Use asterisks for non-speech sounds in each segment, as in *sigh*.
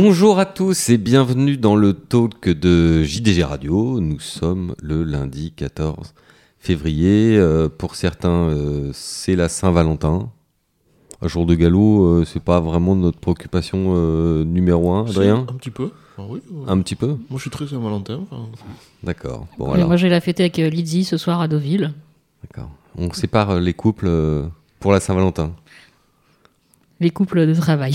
Bonjour à tous et bienvenue dans le talk de JDG Radio. Nous sommes le lundi 14 février. Euh, pour certains, euh, c'est la Saint-Valentin. Un jour de galop, euh, c'est pas vraiment notre préoccupation euh, numéro un, Adrien Un petit peu. Ah oui, Un petit peu Moi, je suis très Saint-Valentin. enfin, D'accord. Bon, alors, Moi, j'ai la fêté avec euh, Lizzie ce soir à Deauville. d'accord. On sépare euh, les couples euh, pour la Saint-Valentin. Les couples de travail.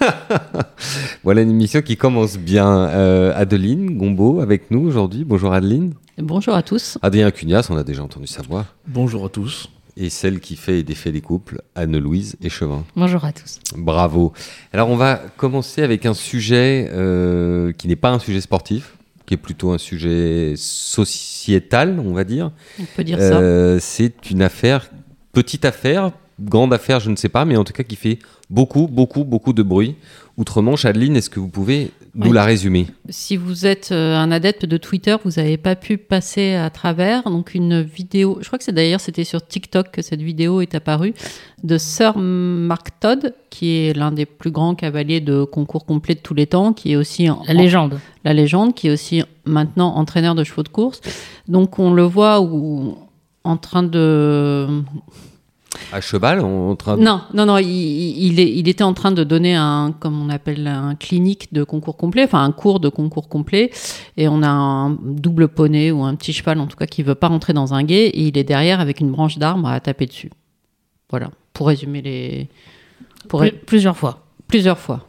*laughs* Voilà une émission qui commence bien. Euh, Adeline Gombeau avec nous aujourd'hui. Bonjour Adeline. Bonjour à tous. Adrien Cugnas, on a déjà entendu sa voix. Bonjour à tous. Et celle qui fait et défait les couples, Anne-Louise Échevin. Bonjour à tous. Bravo. Alors on va commencer avec un sujet euh, qui n'est pas un sujet sportif, qui est plutôt un sujet sociétal, on va dire. On peut dire ça. Euh, C'est une affaire, petite affaire, grande affaire, je ne sais pas, mais en tout cas qui fait beaucoup, beaucoup, beaucoup de bruit. Outre-Manche, Adeline, est-ce que vous pouvez nous Oui. la résumer? Si vous êtes euh, un adepte de Twitter, vous n'avez pas pu passer à travers donc une vidéo. Je crois que c'est d'ailleurs c'était sur TikTok que cette vidéo est apparue de Sir Mark Todd, qui est l'un des plus grands cavaliers de concours complet de tous les temps, qui est aussi en- La légende. la légende, qui est aussi maintenant entraîneur de chevaux de course. Donc on le voit où, en train de À cheval, en train de... Non, non, non, il, il, est- il était en train de donner un, comme on appelle un clinique de concours complet, enfin un cours de concours complet, et on a un double poney ou un petit cheval en tout cas qui veut pas rentrer dans un guet, et il est derrière avec une branche d'arbre à taper dessus. Voilà, pour résumer les, pour Plus- plusieurs fois. plusieurs fois.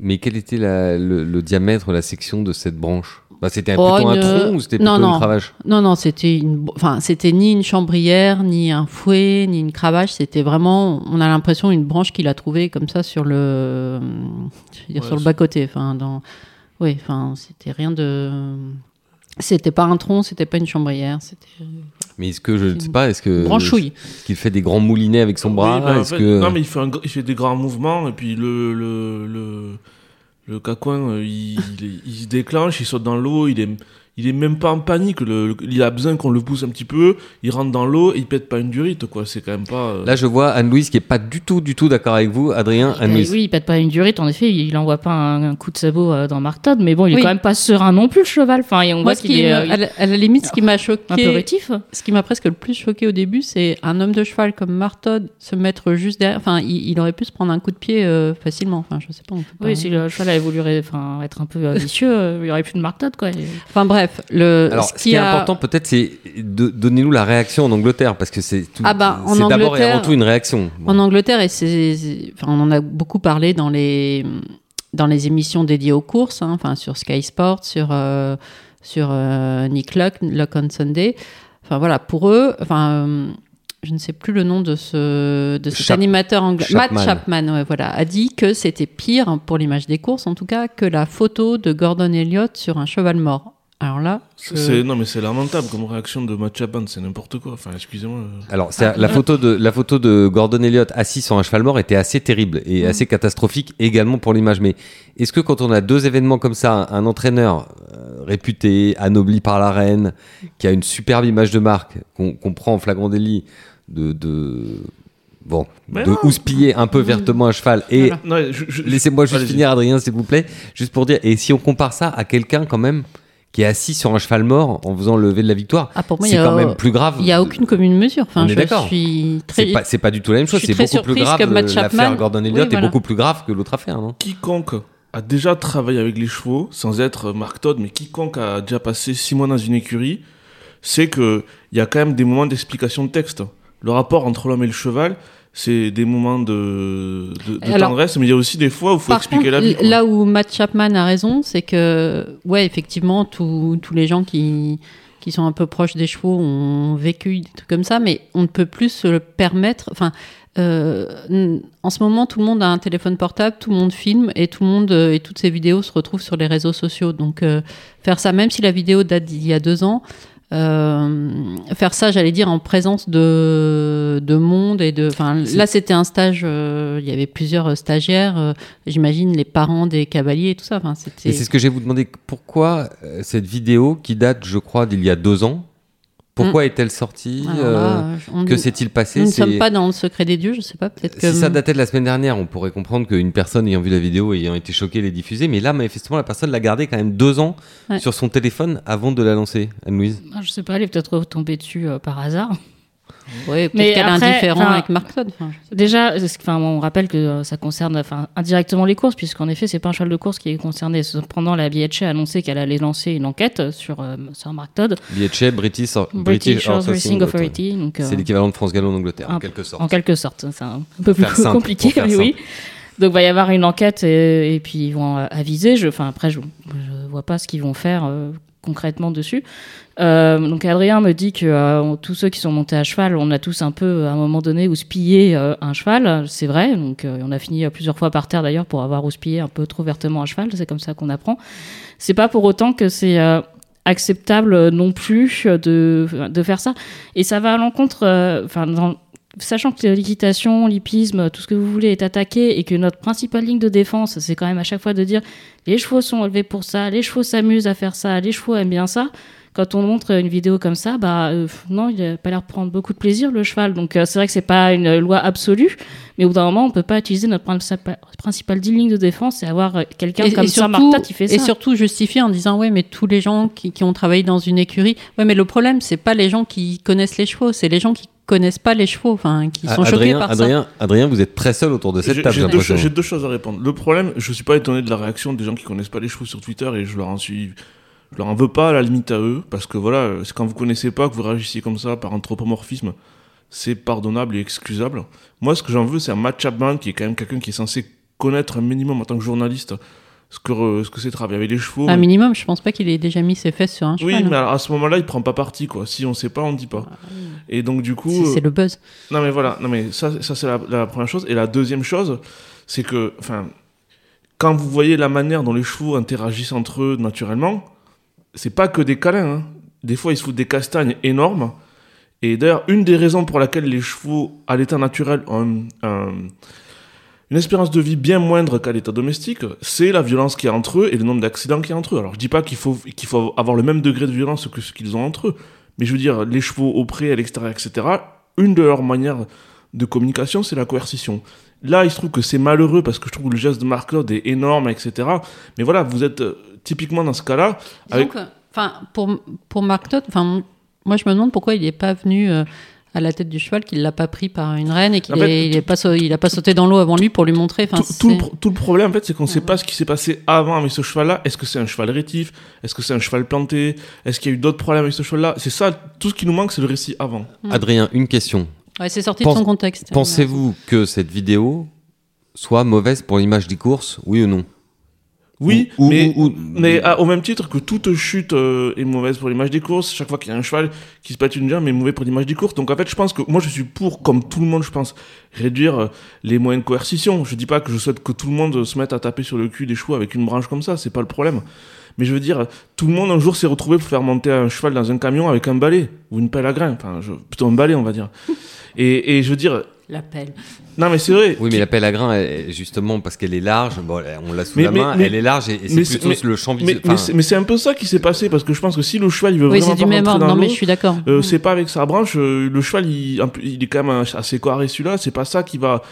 Mais quel était la- le, le diamètre, la section de cette branche? Bah, C'était Oh, plutôt un tronc ou c'était non, plutôt une cravache Non, non, c'était une, enfin c'était ni une chambrière, ni un fouet, ni une cravache, c'était vraiment, on a l'impression une branche qu'il a trouvée comme ça sur le, je veux dire, Ouais, sur le bas côté, enfin dans, oui, enfin c'était rien de, c'était pas un tronc, c'était pas une chambrière, c'était Mais est-ce que, je ne sais pas, est-ce que... branchouille. Est-ce qu'il fait des grands moulinets avec son bras Oui, bah, en Est-ce fait, que... Non, mais il fait, un il fait des grands mouvements et puis le, le, le, le cacouin, euh, il, se déclenche, il saute dans l'eau, il est, il est même pas en panique. Le, le- il a besoin qu'on le pousse un petit peu, il rentre dans l'eau et il pète pas une durite, quoi. C'est quand même pas. euh, Là, je vois Anne-Louise qui est pas du tout, du tout d'accord avec vous. Adrien, Eh Anne-Louise. oui, il pète pas une durite, en effet, il envoie pas un, un coup de sabot euh, dans Mark Todd, mais bon, il Oui. est quand même pas serein non plus, le cheval. Enfin, et on Moi, voit ce qu'il qui, est me- euh, à, la, à la limite, ce qui m'a un peu choqué, rétif. ce qui m'a presque le plus choqué au début, c'est un homme de cheval comme Martod se mettre juste derrière. Enfin, il, il aurait pu se prendre un coup de pied euh, facilement. Enfin, je sais pas. on peut pas- Oui, si le cheval avait voulu enfin, être un peu vicieux, il y aurait plus de Mark Todd, quoi. Et- Enfin bref, le. Alors, ce qui est a- important, peut-être, c'est de donnez-nous la réaction en Angleterre, parce que c'est tout. Ah bah, c'est d'abord et avant tout une réaction. Bon. En Angleterre, et c'est, c'est- enfin, on en a beaucoup parlé dans les, dans les émissions dédiées aux courses, hein, enfin, sur Sky Sports, sur, euh, sur euh, Nick Luck, Luck on Sunday. Enfin voilà, pour eux, enfin, euh, je ne sais plus le nom de ce de cet Chap- animateur anglais, Chapman. Matt Chapman, ouais, voilà, a dit que c'était pire pour l'image des courses, en tout cas, que la photo de Gordon Elliott sur un cheval mort. Alors là, non, mais c'est lamentable comme réaction de Matt Chapman, c'est n'importe quoi. Enfin, excusez-moi. Alors, la, photo de, la photo de Gordon Elliott assis sur un cheval mort était assez terrible et Mm. assez catastrophique également pour l'image. Mais est-ce que quand on a deux événements comme ça, un entraîneur euh, réputé, anobli par la reine, qui a une superbe image de marque, qu'on prend en flagrant délit de. de bon, Mais de non. houspiller un peu vertement un cheval et Voilà. Laissez-moi juste finir, Adrien, s'il vous plaît. Juste pour dire, et si on compare ça à quelqu'un quand même qui est assis sur un cheval mort en faisant le lever de la victoire, ah, pour moi, il c'est a- quand même plus grave. il n'y a aucune commune mesure. Enfin, On est je d'accord. suis très. C'est pas, c'est pas du tout la même chose. C'est beaucoup plus grave. que Matt euh, Chapman- L'affaire Gordon Elliott Oui, est beaucoup plus grave que l'autre affaire, non? Quiconque a déjà travaillé avec les chevaux, sans être Mark Todd, mais quiconque a déjà passé six mois dans une écurie, sait que il y a quand même des moments d'explication de texte. Le rapport entre l'homme et le cheval, c'est des moments de, de, de Alors, tendresse, mais il y a aussi des fois où il faut expliquer contre, la vie. quoi. là où Matt Chapman a raison, c'est que, ouais, effectivement, tous les gens qui, qui sont un peu proches des chevaux ont vécu des trucs comme ça, mais on ne peut plus se le permettre. Enfin, euh, en ce moment, tout le monde a un téléphone portable, tout le monde filme et tout le monde euh, et toutes ces vidéos se retrouvent sur les réseaux sociaux. Donc, euh, faire ça, même si la vidéo date d'il y a deux ans, euh, faire ça, j'allais dire, en présence de, de monde et de. Enfin, là, c'était un stage. euh, il y avait plusieurs stagiaires. euh, J'imagine les parents des cavaliers et tout ça. Enfin, Et c'était. c'est ce que j'ai vous demander. Pourquoi euh, cette vidéo qui date, je crois, d'il y a deux ans, Pourquoi est-elle sortie euh, Que s'est-il passé Nous ne sommes pas dans le secret des dieux, je sais pas, peut-être que. Si ça datait de la semaine dernière, on pourrait comprendre qu'une personne ayant vu la vidéo et ayant été choquée l'ait diffusée. Mais là, manifestement, la personne l'a gardée quand même deux ans Ouais. sur son téléphone avant de la lancer. Anne-Louise Ah, Je sais pas, elle est peut-être tombée dessus euh, par hasard. Ouais, peut-être Mais qu'elle est enfin, avec Mark Todd. Déjà, enfin, on rappelle que euh, ça concerne enfin, indirectement les courses, puisqu'en effet, c'est pas un cheval de course qui est concerné. Cependant, la BHA a annoncé qu'elle allait lancer une enquête sur, euh, sur Mark Todd, BHA, British, British Horse Racing Authority. Euh, C'est l'équivalent de France Gallo en Angleterre, en quelque sorte. en quelque sorte, c'est un peu plus simple, compliqué, mais oui. Donc, il va y avoir une enquête et, et puis ils vont euh, aviser. Je, enfin, après, je, je vois pas ce qu'ils vont faire euh, concrètement dessus. Euh, donc, Adrien me dit que euh, tous ceux qui sont montés à cheval, on a tous un peu, à un moment donné, houspillé euh, un cheval. C'est vrai. Donc, euh, on a fini plusieurs fois par terre d'ailleurs pour avoir houspillé un peu trop vertement un cheval. C'est comme ça qu'on apprend. C'est pas pour autant que c'est acceptable non plus de, de faire ça. Et ça va à l'encontre, enfin, dans- sachant que l'équitation, l'hippisme, tout ce que vous voulez est attaqué et que notre principale ligne de défense, c'est quand même à chaque fois de dire les chevaux sont élevés pour ça, les chevaux s'amusent à faire ça, les chevaux aiment bien ça. Quand on montre une vidéo comme ça, bah euh, non, il a pas l'air de prendre beaucoup de plaisir le cheval. Donc euh, c'est vrai que c'est pas une loi absolue, mais au bout d'un moment, on peut pas utiliser notre principale, ligne de défense et avoir euh, quelqu'un comme et ça, surtout- Martha, qui fait ça. Et surtout justifier en disant ouais mais tous les gens qui, qui ont travaillé dans une écurie ouais mais le problème c'est pas les gens qui connaissent les chevaux c'est les gens qui connaissent pas les chevaux enfin qui sont Ah, choqués Adrien, par Adrien, Adrien, vous êtes très seul autour de cette J'ai table, j'ai j'ai deux, l'impression. j'ai deux choses à répondre. Le problème, je suis pas étonné de la réaction des gens qui connaissent pas les chevaux sur Twitter et je leur en suis, je leur en veux pas à la limite à eux parce que voilà, c'est quand vous connaissez pas que vous réagissez comme ça par anthropomorphisme, c'est pardonnable et excusable. Moi, ce que j'en veux, c'est un Matt Chapman qui est quand même quelqu'un qui est censé connaître un minimum en tant que journaliste ce que ce que c'est travailler avec les chevaux. Un minimum, je pense pas qu'il ait déjà mis ses fesses sur un oui, cheval. mais hein. alors, à ce moment-là, il prend pas parti quoi. Si on sait pas, on dit pas. Et donc du coup, C'est- euh, le buzz. non mais voilà, non mais ça, ça c'est la, la première chose. Et la deuxième chose, c'est que, enfin, quand vous voyez la manière dont les chevaux interagissent entre eux naturellement, c'est pas que des câlins. hein. Des fois, ils se foutent des castagnes énormes. Et d'ailleurs, une des raisons pour laquelle les chevaux, à l'état naturel, ont un- un- une espérance de vie bien moindre qu'à l'état domestique, c'est la violence qu'il y a entre eux et le nombre d'accidents qu'il y a entre eux. Alors, je dis pas qu'il faut, qu'il faut avoir le même degré de violence que ce qu'ils ont entre eux, mais je veux dire, les chevaux au pré, à l'extérieur, etc., une de leurs manières de communication, c'est la coercition. Là, il se trouve que c'est malheureux parce que je trouve que le geste de Marc Claude est énorme, etc. Mais voilà, vous êtes euh, typiquement dans ce cas-là. Avec... que, pour, pour Mark Todd, enfin, moi je me demande pourquoi il n'est pas venu euh, à la tête du cheval, qu'il l'a pas pris par une reine et qu'il est- pas, il a pas sauté dans l'eau avant lui pour lui montrer. Enfin, tout, tout le, tout problème, en fait, c'est qu'on ne sait pas ce qui s'est passé avant avec ce cheval-là. Est-ce que c'est un cheval rétif? Est-ce que c'est un cheval planté? Est-ce qu'il y a eu d'autres problèmes avec ce cheval-là? C'est ça, tout ce qui nous manque, c'est le récit avant. Adrien, une question. ouais, c'est sorti Pense- de son contexte. Pensez-vous que cette vidéo soit mauvaise pour l'image des courses, oui ou non? Oui, Ou- ou- mais, ou- ou- mais à- au même titre que toute chute euh, est mauvaise pour l'image des courses, chaque fois qu'il y a un cheval qui se pète une jambe est mauvais pour l'image des courses. Donc en fait, je pense que moi je suis pour, comme tout le monde, je pense, réduire euh, les moyens de coercition. Je dis pas que je souhaite que tout le monde se mette à taper sur le cul des chevaux avec une branche comme ça, c'est pas le problème. Mais je veux dire, tout le monde un jour s'est retrouvé pour faire monter un cheval dans un camion avec un balai ou une pelle à grains, enfin je- plutôt un balai on va dire. Et, et je veux dire, L'appel. non mais c'est vrai. Oui, mais la pelle à grain, justement, parce qu'elle est large, bon, on l'a sous Mais- la main, mais- elle est large et, c'est plutôt le champ visuel. mais c'est- mais c'est un peu ça qui s'est passé parce que je pense que si le cheval il veut Oui, vraiment c'est du même ordre. Non, mais je suis d'accord. Euh, Mm. c'est pas avec sa branche, euh, le cheval il, est quand même assez carré celui-là, c'est pas ça qui va.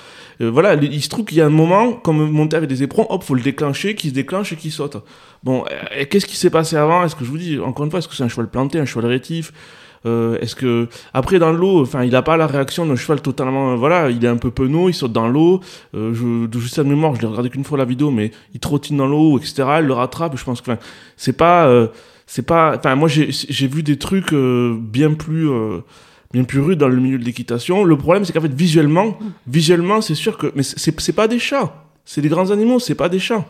euh, voilà, il se trouve qu'il y a un moment, comme monter avec des éperons, hop, faut le déclencher, qui se déclenche et qui saute. Bon, qu'est-ce qui s'est passé avant? Est-ce que je vous dis, encore une fois, est-ce que c'est un cheval planté, un cheval rétif? Euh, Est-ce que après dans l'eau, enfin, il a pas la réaction d'un cheval totalement, euh, voilà, il est un peu penaud, il saute dans l'eau. Euh, je, de juste à mémoire, je l'ai regardé qu'une fois la vidéo, mais il trottine dans l'eau, etc. Elle le rattrape. Je pense que, c'est pas, euh, c'est pas, enfin, moi j'ai vu des trucs bien plus. bien plus rudes dans le milieu de l'équitation. Le problème, c'est qu'en fait, visuellement, visuellement, c'est sûr que, mais c'est pas des chats, c'est des grands animaux, c'est pas des chats.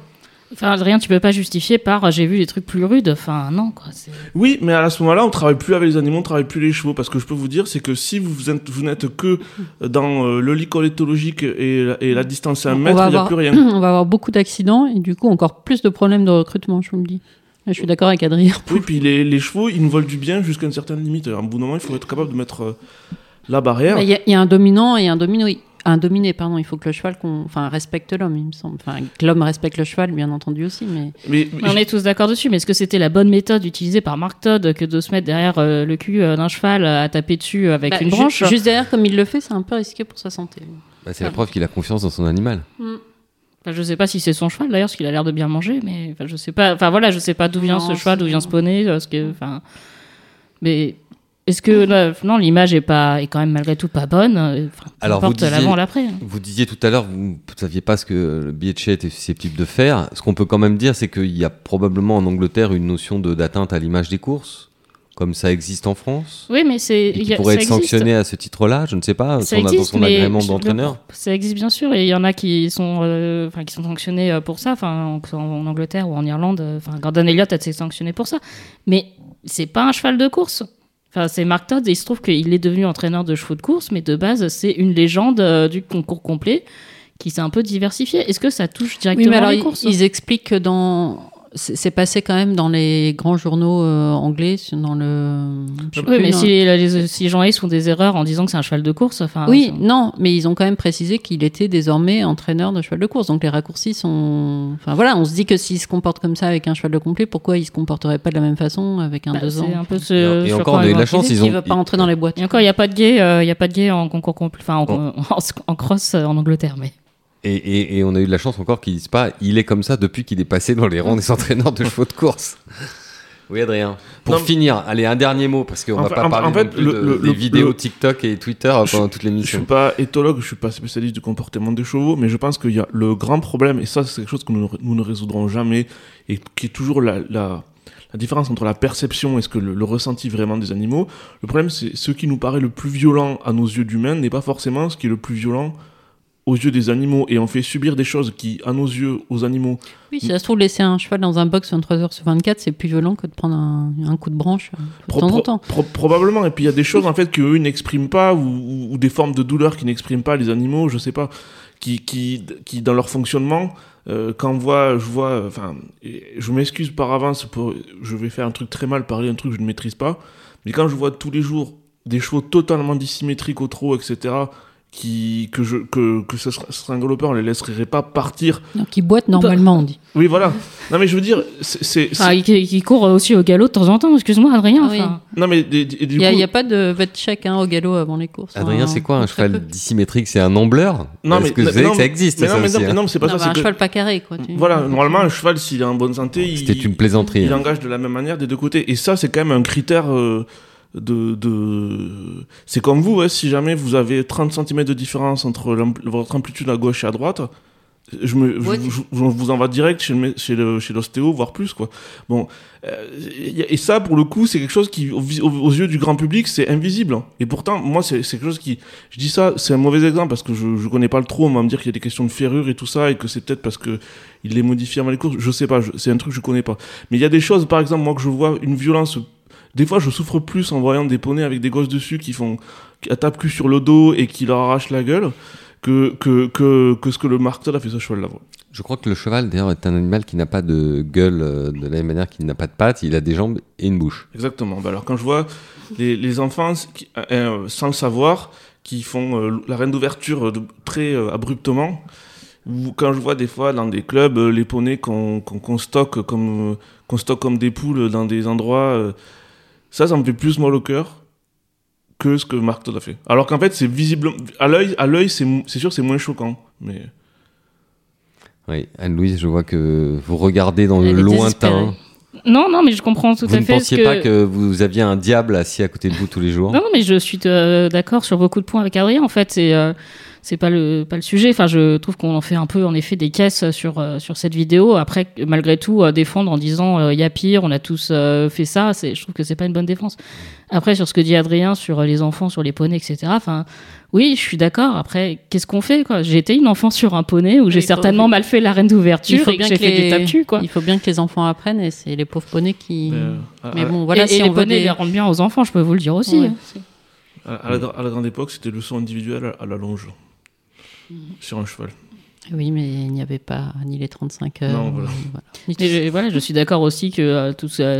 Enfin, rien, tu peux pas justifier par euh, j'ai vu des trucs plus rudes. Enfin, non, quoi. c'est- Oui, mais à ce moment-là, on travaille plus avec les animaux, on travaille plus les chevaux. Parce que je peux vous dire, c'est que si vous êtes- vous n'êtes que dans euh, le licol éthologique et, la- et la distance à un On mètre, va il n'y a avoir- plus rien. *clears throat* On va avoir beaucoup d'accidents et du coup encore plus de problèmes de recrutement, je vous le dis. Là, je suis d'accord avec Adrien. Oui, puis les, les chevaux, ils nous volent du bien jusqu'à une certaine limite. À un bout d'un moment, il faut être capable de mettre euh, la barrière. Il y, a- il y a un dominant et un dominé. Un dominé, pardon. Il faut que le cheval, qu'on- enfin, respecte l'homme, il me semble. Enfin, que l'homme respecte le cheval, bien entendu aussi, mais. Mais, mais- On est tous d'accord dessus, mais est-ce que c'était la bonne méthode utilisée par Mark Todd que de se mettre derrière euh, le cul euh, d'un cheval à taper dessus avec Bah, une ju- branche? Juste derrière, comme il le fait, c'est un peu risqué pour sa santé. Bah, c'est la preuve qu'il a confiance dans son animal. Enfin, je sais pas si c'est son cheval d'ailleurs, parce qu'il a l'air de bien manger, mais enfin, je sais pas. Enfin voilà, je sais pas d'où vient Non, ce cheval, d'où vient ce poney, euh, ce que, enfin. Mais est-ce que là, non, l'image est pas, est quand même malgré tout pas bonne. euh, Enfin, Alors, vous disiez- l'avant, l'après. Vous disiez tout à l'heure, vous ne saviez pas ce que le Bietchet était susceptible de faire. Ce qu'on peut quand même dire, c'est qu'il y a probablement en Angleterre une notion de- d'atteinte à l'image des courses, comme ça existe en France. Oui, mais c'est. Il qui y a- pourrait être existe. sanctionné à ce titre-là, je ne sais pas, Ça son, dans existe, son agrément d'entraîneur. Ça existe bien sûr, et il y en a qui sont, euh, qui sont sanctionnés euh, pour ça, enfin, en, en Angleterre ou en Irlande. euh, Enfin, Gordon Elliott a été sanctionné pour ça, mais c'est pas un cheval de course. Enfin, c'est Mark Todd et il se trouve qu'il est devenu entraîneur de chevaux de course, mais de base, c'est une légende euh, du concours complet qui s'est un peu diversifiée. Est-ce que ça touche Oui, directement mais alors les ils, courses ils expliquent que dans. C'est passé quand même dans les grands journaux euh, anglais, dans le. je Oui, plus, mais non. si les, les- si les gens font des erreurs en disant que c'est un cheval de course, enfin. Oui, non, mais ils ont quand même précisé qu'il était désormais entraîneur de cheval de course. Donc les raccourcis sont. Enfin voilà, on se dit que s'il se comporte comme ça avec un cheval de complet, pourquoi il se comporterait pas de la même façon avec un bah, deux c'est ans un peu ce. Et je encore, crois, on a eu de la chance, ils Il ont- va pas entrer dans les boîtes. Et encore, il n'y a pas de gay, euh, il y a pas de gay en concours complet, enfin en, *laughs* en, en cross euh, en Angleterre, mais. Et, et- et on a eu de la chance encore qu'ils disent pas, il est comme ça depuis qu'il est passé dans les rangs des entraîneurs de chevaux de course. Oui, Adrien. Pour Non, finir, allez, un dernier mot, parce qu'on En va pas en- parler en fait, non plus le- de- le- des le- vidéos le- TikTok et Twitter pendant toute Je suis l'émission. pas éthologue, je suis pas spécialiste du comportement des chevaux, mais je pense qu'il y a le grand problème, et ça c'est quelque chose que nous, ne- nous ne résoudrons jamais, et qui est toujours la, la, la différence entre la perception et ce que le, le ressenti vraiment des animaux. Le problème, c'est ce qui nous paraît le plus violent à nos yeux d'humains n'est pas forcément ce qui est le plus violent aux yeux des animaux, et on fait subir des choses qui, à nos yeux, aux animaux, Oui, si ça se trouve, laisser un cheval dans un box 23 heures sur 24, c'est plus violent que de prendre un, un coup de branche euh, de Pro- temps en temps. pro- probablement. Et puis il y a des choses en fait que eux n'expriment pas ou, ou- ou des formes de douleur qui n'expriment pas les animaux, je sais pas, qui qui, qui dans leur fonctionnement. euh, quand on voit, je vois, enfin, je m'excuse par avance pour, je vais faire un truc très mal, parler un truc que je ne maîtrise pas, mais quand je vois tous les jours des chevaux totalement dissymétriques au trot, etc., qui que je que que ce serait serait un galopeur, on les laisserait pas partir. Donc ils boitent normalement, on dit. Oui, voilà. Non mais je veux dire, c'est Enfin, il, il court aussi au galop de temps en temps, excuse-moi Adrien. Oui. enfin. non mais et du Il n'y a, coup- il y a pas de vet check hein, au galop avant les courses. Adrien, hein, c'est quoi un cheval peu. dissymétrique? C'est un ambleur Non, mais- que vous non, savez non, que ça existe mais ça non, mais aussi, non, hein mais non, mais c'est pas Non, ça. bah, c'est un que- cheval pas carré, quoi. tu- Voilà, normalement, un cheval, s'il est en bonne santé, il, C'était une plaisanterie. il hein. engage de la même manière des deux côtés. Et ça, c'est quand même un critère euh, de. de... C'est comme vous, hein, si jamais vous avez 30 cm de différence entre votre amplitude à gauche et à droite. Je, me, je- je- je vous envoie direct chez, mé- chez, le, chez l'ostéo, voire plus. Quoi. Bon, euh, et ça, pour le coup, c'est quelque chose qui, aux, yeux du grand public, c'est invisible. Et pourtant, moi, c'est quelque chose qui. Je dis ça, c'est un mauvais exemple parce que je, je connais pas le trop. On va me dire qu'il y a des questions de ferrure et tout ça, et que c'est peut-être parce que il les modifie avant les courses. Je sais pas, c'est un truc que je connais pas. Mais il y a des choses, par exemple, moi, que je vois une violence. Des fois, je souffre plus en voyant des poneys avec des gosses dessus qui font. qui tapent cul sur le dos et qui leur arrachent la gueule. Que, que, que, que ce que le Mark Todd a fait ce cheval là. Je crois que le cheval, d'ailleurs, est un animal qui n'a pas de gueule euh, de la même manière qu'il n'a pas de pattes. Il a des jambes et une bouche. Exactement. Bah alors quand je vois les, les enfants qui- euh, euh, sans le savoir qui font euh, la reine d'ouverture euh, très abruptement, ou quand je vois des fois dans des clubs les poneys qu'on qu'on stocke comme qu'on stocke comme des poules dans des endroits, ça, ça me fait plus mal au cœur que ce que Marc Todd a fait. Alors qu'en fait, c'est visible à l'œil, à l'œil, c'est c'est sûr, c'est moins choquant, mais Oui, Anne-Louise, je vois que vous regardez dans Elle le lointain. Non, non, mais je comprends tout Vous à ne fait. pensiez ce pas que vous aviez un diable assis à côté de vous tous les jours Non, non, mais je suis euh, d'accord sur beaucoup de points avec Adrien. En fait, c'est euh, c'est pas le pas le sujet. Enfin, je trouve qu'on en fait un peu en effet des caisses sur euh, sur cette vidéo. Après, malgré tout, euh, défendre en disant il y a pire, on a tous euh, fait ça. C'est, je trouve que c'est pas une bonne défense. Après, sur ce que dit Adrien sur les enfants, sur les poneys, etc. Enfin, oui, je suis d'accord. Après, qu'est-ce qu'on fait quoi? J'ai été une enfant sur un poney où j'ai faut- certainement mal fait la reine d'ouverture Il faut et que bien j'ai que fait du les- tape-cul, quoi. Il faut bien que les enfants apprennent et c'est les pauvres poneys qui. euh, Mais bon, voilà, et, si et on les poneys des- les rendent bien aux enfants, je peux vous le dire aussi. Ouais. hein. à- la, à la grande époque, c'était le son individuel à, à la longe sur un cheval. Oui, mais il n'y avait pas ni les 35 heures. Non, voilà. voilà. Et je, voilà, je suis d'accord aussi que euh, tout ça-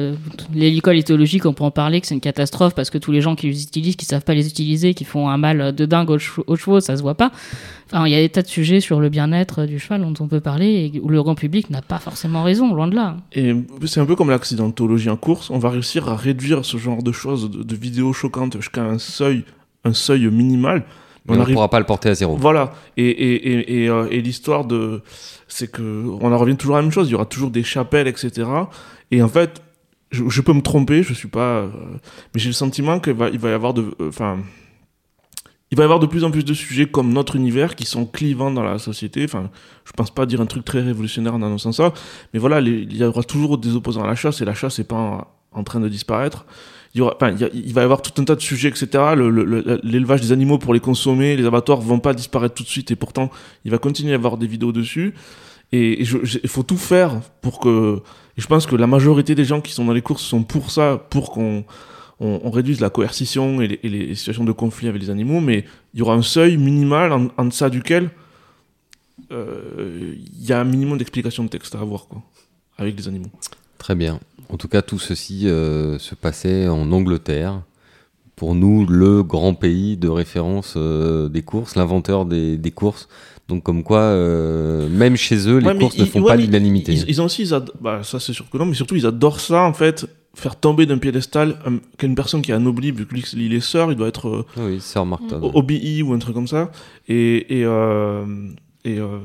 les licoles éthologiques, on peut en parler, que c'est une catastrophe parce que tous les gens qui les utilisent, qui savent pas les utiliser, qui font un mal de dingue aux, chevaux- aux chevaux, ça se voit pas. Enfin, il y a des tas de sujets sur le bien-être du cheval dont on peut parler et où le grand public n'a pas forcément raison, loin de là. Et c'est un peu comme l'accidentologie en course, on va réussir à réduire ce genre de choses, de, de vidéos choquantes jusqu'à un seuil, un seuil minimal. Mais on ne pourra pas le porter à zéro. Voilà. Et, et, et, et, euh, et l'histoire de. C'est que. On en revient toujours à la même chose. Il y aura toujours des chapelles, etc. Et en fait, je, je peux me tromper, je suis pas. euh, mais j'ai le sentiment qu'il va, il va y avoir de. euh, Enfin. il va y avoir de plus en plus de sujets comme notre univers qui sont clivants dans la société. Enfin, je pense pas dire un truc très révolutionnaire en annonçant ça. Mais voilà, les- il y aura toujours des opposants à la chasse et la chasse n'est pas en, en train de disparaître. Il, va y avoir tout un tas de sujets, etc. Le- le- le- L'élevage des animaux pour les consommer, les abattoirs vont pas disparaître tout de suite et pourtant, il va continuer à y avoir des vidéos dessus. Et, il faut tout faire pour que. Je pense que la majorité des gens qui sont dans les courses sont pour ça, pour qu'on on, on réduise la coercition et les, situations de conflit avec les animaux, mais il y aura un seuil minimal en, en deçà duquel euh, il y a un minimum d'explication de texte à avoir quoi, avec les animaux. Très bien. En tout cas, tout ceci euh, se passait en Angleterre. Pour nous, le grand pays de référence euh, des courses, l'inventeur des, des courses. Donc, comme quoi, euh, même chez eux, les Ouais, courses ne font ouais, pas l'unanimité. Ils, ils ont aussi, ils bah, ça c'est sûr que non, mais surtout ils adorent ça en fait, faire tomber d'un piédestal un- qu'une personne qui est anoblie, vu que lui il est sœur, il doit être Oui, Sir Martin. OBI ou un truc comme ça. Et, et, euh, et euh,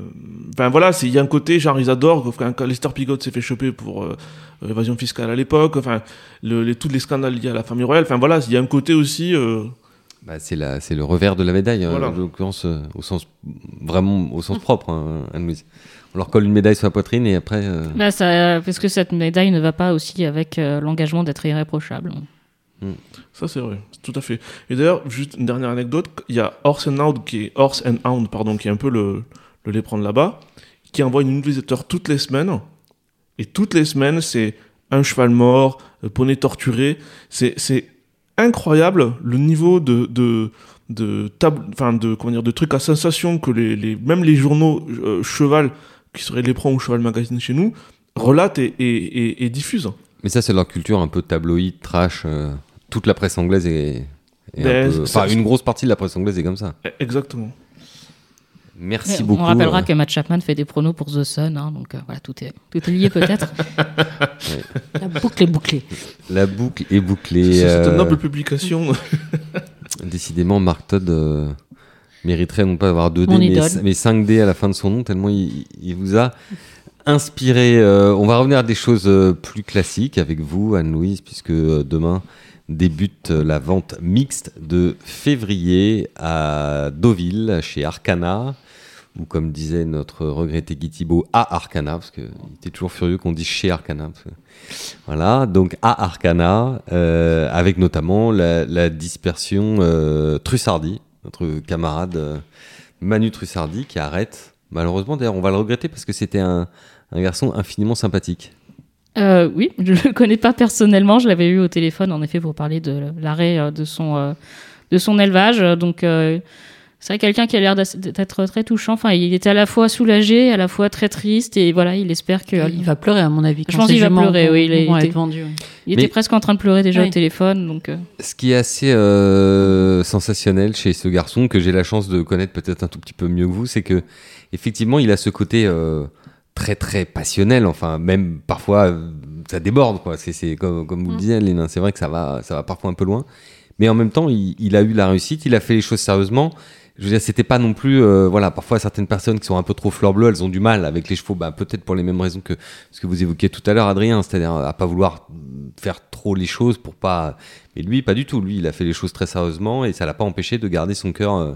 ben voilà, c'est- il y a un côté, genre, ils adorent, quand, quand Lester Pigot s'est fait choper pour euh, évasion fiscale à l'époque, enfin, le, les, tous les scandales liés à la famille royale, enfin voilà, il y a un côté aussi. euh, Bah, c'est la- c'est le revers de la médaille, hein, Voilà. en l'occurrence, euh, au sens vraiment au sens propre, hein, Anne-Louise. On leur colle une médaille sur la poitrine et après. euh, Là, ça, parce que cette médaille ne va pas aussi avec euh, l'engagement d'être irréprochable. ça, c'est vrai, tout à fait. Et d'ailleurs, juste une dernière anecdote, il y a Horse and Hound, qui est, Horse and Hound, pardon, qui est un peu le, le lait prendre là-bas, qui envoie une newsletter toutes les semaines. Et toutes les semaines, c'est un cheval mort, un poney torturé. C'est, c'est incroyable le niveau de, de, de, table, enfin de, comment dire, de trucs à sensation que les, les, même les journaux euh, cheval, qui seraient l'éperon ou cheval magazine chez nous, relatent et, et, et, et diffusent. Mais ça, c'est leur culture un peu tabloïd, trash. euh, toute la presse anglaise est. est un Ben, peu- Enfin, une grosse partie de la presse anglaise est comme ça. Eh, Exactement. Merci on beaucoup. rappellera euh, que Matt Chapman fait des pronos pour The Sun, hein, donc euh, voilà, tout est, tout est lié peut-être. *laughs* La boucle est bouclée. La boucle est bouclée. C'est une euh, noble publication. *laughs* Décidément, Marc Todd euh, mériterait non pas d'avoir 2D, Mon mais, mais 5D à la fin de son nom, tellement il, il vous a inspiré. Euh, on va revenir à des choses plus classiques avec vous, Anne-Louise, puisque demain débute la vente mixte de février à Deauville, chez Arcana, ou comme disait notre regretté Guy Thibault, à Arcana, parce qu'il était toujours furieux qu'on dise chez Arcana. Voilà, donc à Arcana, euh, avec notamment la, dispersion euh, Trussardi, notre camarade euh, Manu Trussardi, qui arrête. Malheureusement, d'ailleurs, on va le regretter parce que c'était un, garçon infiniment sympathique. Oui, je ne le connais pas personnellement. Je l'avais eu au téléphone, en effet, pour parler de l'arrêt de son, de son élevage. Donc, c'est quelqu'un qui a l'air d'être très touchant. Enfin, il était à la fois soulagé, à la fois très triste. Et voilà, il espère que. Il va pleurer, à mon avis. Je pense qu'il va pleurer, oui, il vendus, oui. Il était presque en train de pleurer déjà Oui. au téléphone. Donc, euh, Ce qui est assez euh, sensationnel chez ce garçon, que j'ai la chance de connaître peut-être un tout petit peu mieux que vous, c'est que effectivement, il a ce côté euh, très très passionnel. Enfin, même parfois, ça déborde. Quoi. C'est, comme vous le Mm. disiez, Léna, c'est vrai que ça va, ça va parfois un peu loin. Mais en même temps, il, il a eu la réussite, il a fait les choses sérieusement. Je veux dire, c'était pas non plus, euh, voilà, parfois certaines personnes qui sont un peu trop fleur bleue, elles ont du mal avec les chevaux, bah, peut-être pour les mêmes raisons que ce que vous évoquiez tout à l'heure, Adrien, c'est-à-dire à pas vouloir faire trop les choses pour pas. Mais lui, pas du tout. Lui, il a fait les choses très sérieusement et ça l'a pas empêché de garder son cœur. euh,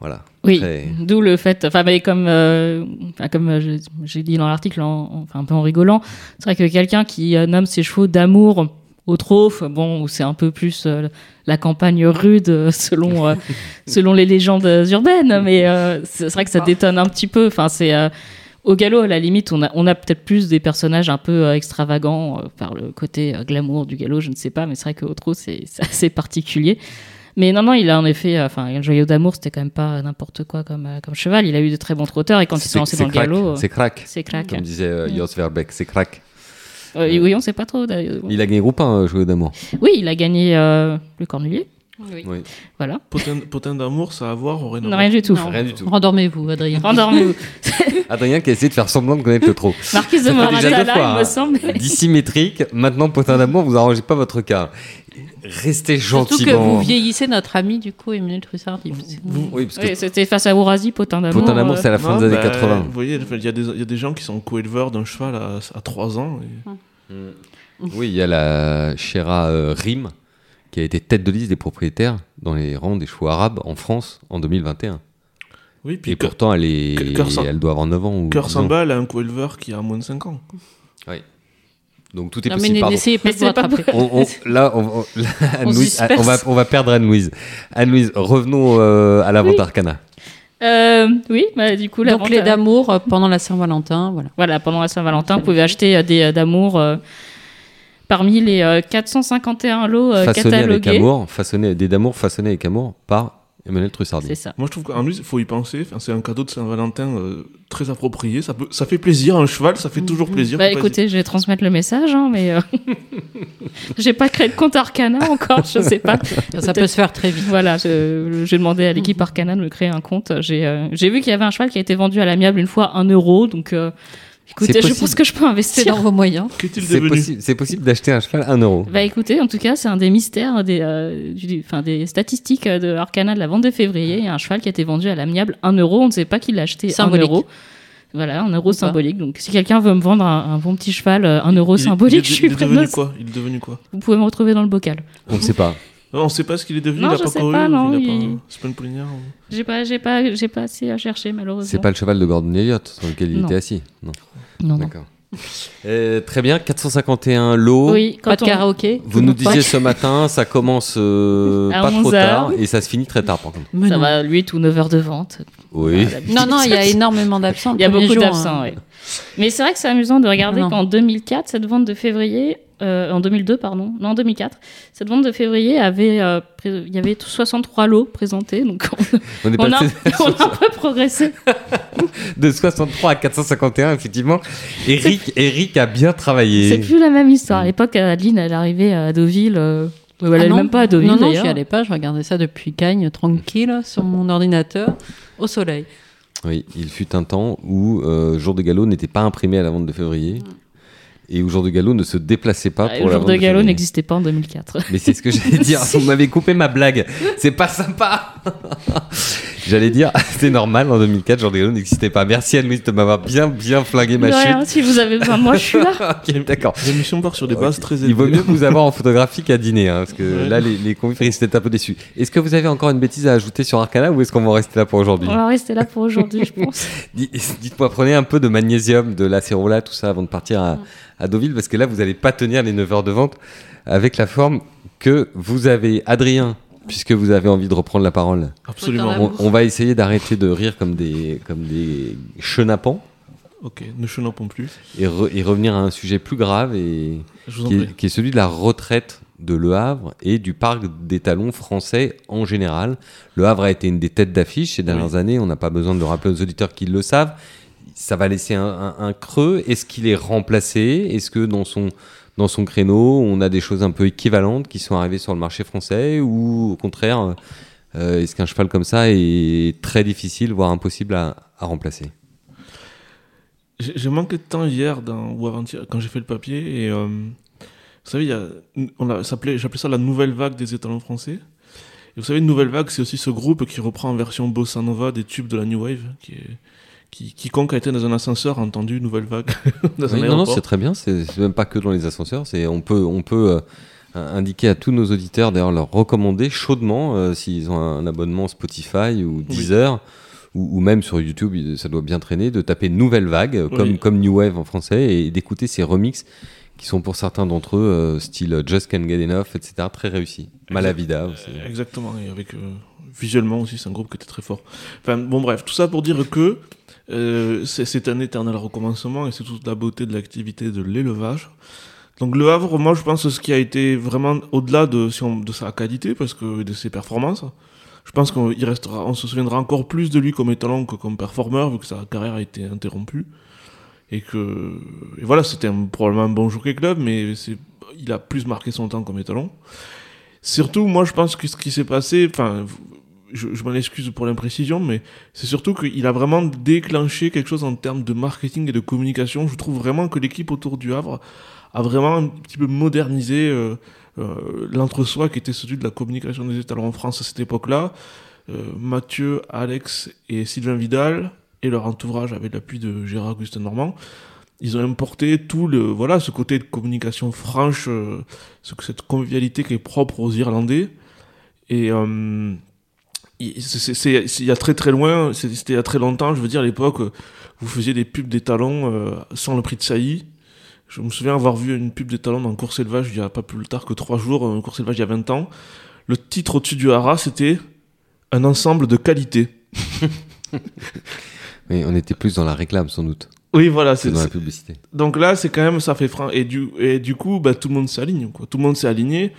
Voilà. Oui, Très- d'où le fait, enfin, mais comme, euh, comme euh, j'ai- dit dans l'article, en- en- enfin, un peu en rigolant, c'est vrai que quelqu'un qui euh, nomme ses chevaux d'amour au bon, où c'est un peu plus euh, la campagne rude euh, selon, euh, *laughs* selon les légendes urbaines, mais euh, c'est vrai que ça détonne un petit peu. Enfin, c'est au galop, à la limite, on a, on a peut-être plus des personnages un peu extravagants par le côté glamour du galop, je ne sais pas, mais c'est vrai qu'au trot, c'est assez particulier. Mais non, non, il a en effet, enfin, le joyau d'amour, c'était quand même pas n'importe quoi comme, comme cheval. Il a eu de très bons trotteurs et quand il s'est lancé dans le galop, C'est crack. c'est crack. Comme disait. Jos Verbeek, c'est crack. Euh, oui, on sait pas trop. Il a gagné groupe 1, euh, Joyau d'amour. Oui, il a gagné euh, le Cornulier. Oui. Oui. Voilà. Potin, potin d'amour, ça a à voir au Non, rien du tout. Non. Rien du tout. Rendormez-vous, Adrien. Rendormez-vous. *laughs* Adrien qui a essayé de faire semblant de connaître le trop. Marquise de fois, il hein. me semble. *laughs* Dissymétrique, maintenant potin d'amour, vous arrangez pas votre cas. Restez Surtout que vous vieillissez notre ami, du coup, Emmanuel Trussardi. Vous- Oui, parce que Oui, c'était face à Ourasi, potin d'amour. potin d'amour, c'est à la fin Non, des années bah, 80. Vous voyez, il y, a des- il y a des gens qui sont co-éleveurs d'un cheval à, à 3 ans. et- Oui, il y a la Shera euh, Rim qui a été tête de liste des propriétaires dans les rangs des chevaux arabes en France en 2021. Oui, puis Et pourtant, elle, est... Cœur sans- elle doit avoir 9 ans. Ou Cœur 10 sans ans. balle a un co-éleveur qui a moins de 5 ans. Donc tout est Non, mais possible. pardon. n'essayez pas de vous rattraper. On- on- là, on, *laughs* là, On va, on va perdre Anne-Louise. Anne-Louise, revenons euh, à la vente Oui. Arcana. euh, oui, bah, du coup, la Donc vente, les euh, d'amour euh, pendant la Saint-Valentin, voilà. Voilà, pendant la Saint-Valentin, vous pouvez acheter des d'amour euh, parmi les euh, 451 lots euh, façonné avec catalogués. amour, façonné, des d'amour façonnés avec amour par Emmanuel Trussardi. C'est ça. Moi, je trouve qu'en plus, il faut y penser. Enfin, c'est un cadeau de Saint-Valentin euh, très approprié. Ça, peut, ça fait plaisir. Un cheval, ça fait toujours plaisir. Bah pas écoutez, je vais transmettre le message, hein, mais euh, *laughs* j'ai pas créé de compte Arcana encore, je sais pas. Ça peut se faire très vite. Voilà, je- j'ai demandé à l'équipe Arcana de me créer un compte. J'ai euh, vu qu'il y avait un cheval qui a été vendu à l'amiable une fois 1 euro, donc euh, écoutez, je pense que je peux investir. dans vos moyens. C'est possible, c'est possible d'acheter un cheval à 1 euro. Bah écoutez, en tout cas, c'est un des mystères des, euh, du- enfin, des statistiques euh, de Arcana de la vente de février. Il y a un cheval qui a été vendu à l'amiable 1 euro. On ne sait pas qui l'a acheté 1 Symbolique. euro. Voilà, 1 euro Ou pas. symbolique. Donc si quelqu'un veut me vendre un, un bon petit cheval, euh, 1 euro Il- symbolique, il, je suis il est devenu quoi? Il est devenu quoi? Vous pouvez me retrouver dans le bocal. On ne sait pas. Non, On sait pas ce qu'il est devenu. Non, il a je pas sais couru. pas, non, il a il- pas. C'est pas une ou- J'ai pas, j'ai pas, j'ai pas assez à chercher malheureusement. C'est pas le cheval de Gordon Elliott sur lequel il Non. était assis. Non. Non, non. D'accord. Euh, très bien, 451 lots. Oui, quand Pas de on- karaoké. Vous nous disiez ce matin, ça commence euh, *laughs* pas trop 11 tard et ça se finit très tard par contre. Mais ça non. va 8 ou 9 heures de vente. Oui. Non, non, il y a énormément d'absents. Il y a beaucoup d'absents, hein. oui. Mais c'est vrai que c'est amusant de regarder qu'en 2004, cette vente de février, euh, en 2002, pardon, non, en 2004, cette vente de février avait, euh, pré- il y avait 63 lots présentés, donc on, On est on a, on a un peu progressé. *laughs* de 63 à 451, effectivement. Eric, Eric a bien C'est travaillé. plus la même histoire. À l'époque, Adeline, elle arrivait à Deauville, euh, elle Ah allait non. même pas à Deauville Non, non, j'y allais pas. Je regardais ça depuis Cagnes, tranquille, sur mon ordinateur, au soleil. Oui, il fut un temps où euh, Jour de Galop n'était pas imprimé à la vente de février et où Jour de Galop ne se déplaçait pas Ah, pour le la jour vente de galop février. n'existait pas en 2004. Mais c'est ce que j'allais dire. *laughs* Vous m'avez coupé ma blague. C'est pas sympa. *laughs* j'allais dire, *laughs* c'est normal. En 2004, Jour de Galop n'existait pas. Merci Anne-Louise de m'avoir bien, bien flingué ma chute. si vous avez besoin moi, je suis là. *laughs* Ok, D'accord. L'émission part sur des bases très élevées. Il vaut mieux vous avoir en photographie qu'à dîner, hein, parce que Ouais. là, les, les convives risquent d'être un peu déçus. Est-ce que vous avez encore une bêtise à ajouter sur Arcana ou est-ce qu'on va en rester là pour aujourd'hui On va rester là pour aujourd'hui, je pense. *laughs* Dites-moi, prenez un peu de magnésium, de l'acérola, tout ça avant de partir à, à Deauville, parce que là, vous n'allez pas tenir les 9 heures de vente avec la forme que vous avez. Adrien, puisque vous avez envie de reprendre la parole, Absolument. On, va essayer d'arrêter de rire comme des, comme des chenapans Ok, ne chenapons plus. et, re- et revenir à un sujet plus grave et, qui, est, qui est celui de la retraite de Le Havre et du parc des talons français en général. Le Havre a été une des têtes d'affiche ces dernières années, on n'a pas besoin de le rappeler aux auditeurs qui le savent. Ça va laisser un, un- un creux. Est-ce qu'il est remplacé? Est-ce que dans son, dans son créneau, on a des choses un peu équivalentes qui sont arrivées sur le marché français Ou au contraire, euh, est-ce qu'un cheval comme ça est très difficile, voire impossible à, remplacer? J'ai j'ai manqué de temps hier dans, ou avant-hier quand j'ai fait le papier et euh, vous savez, j'appelais ça la nouvelle vague des étalons français. Vous savez, une nouvelle vague, c'est aussi ce groupe qui reprend en version bossa nova des tubes de la new wave, qui, quiconque a été dans un ascenseur a entendu nouvelle vague *laughs* dans un Oui, non, non, c'est très bien. C'est même pas que dans les ascenseurs. C'est on peut on peut euh, indiquer à tous nos auditeurs, d'ailleurs, leur recommander chaudement euh, s'ils ont un abonnement Spotify ou Deezer. Ou, ou même sur YouTube, ça doit bien traîner, de taper Nouvelle Vague, comme, Oui. comme New Wave en français, et d'écouter ces remixes qui sont pour certains d'entre eux, euh, style Just Can't Get Enough, etc., très réussis. Malavida aussi. Exactement, et avec euh, visuellement aussi, c'est un groupe qui était très fort. Enfin, bon, bref, tout ça pour dire que euh, c'est un éternel recommencement et c'est toute la beauté de l'activité de l'élevage Donc le Havre, moi je pense ce qui a été vraiment au-delà de, si on- de sa qualité, parce que de ses performances, je pense qu'on restera, on se souviendra encore plus de lui comme étalon que comme performeur, vu que sa carrière a été interrompue. Et que et voilà, c'était probablement un bon jockey club, mais c'est, il a plus marqué son temps comme étalon. Surtout, moi je pense que ce qui s'est passé, enfin, je, je m'en excuse pour l'imprécision, mais c'est surtout qu'il a vraiment déclenché quelque chose en termes de marketing et de communication. Je trouve vraiment que l'équipe autour du Havre a vraiment un petit peu modernisé euh, euh, l'entre-soi qui était celui de la communication des étalons en France à cette époque-là. Euh, Mathieu, Alex et Sylvain Vidal et leur entourage avec l'appui de Gérard Augustin Normand, ils ont importé tout le voilà ce côté de communication franche, ce, cette convivialité qui est propre aux Irlandais. Et euh, il y a très très loin, c'était il y a très longtemps, je veux dire à l'époque, euh, vous faisiez des pubs des talons euh, sans le prix de saillie. Je me souviens avoir vu une pub des talons dans Cours Élevage il y a pas plus tard que trois jours, un Cours Élevage il y a 20 ans. Le titre au-dessus du hara, c'était un ensemble de qualité. Oui, *laughs* on était plus dans la réclame sans doute Oui, voilà, c'est dans la c'est- publicité. donc là, c'est quand même, ça fait franc. Et du, et du coup, bah, tout le monde s'aligne, quoi. Tout le monde s'est aligné.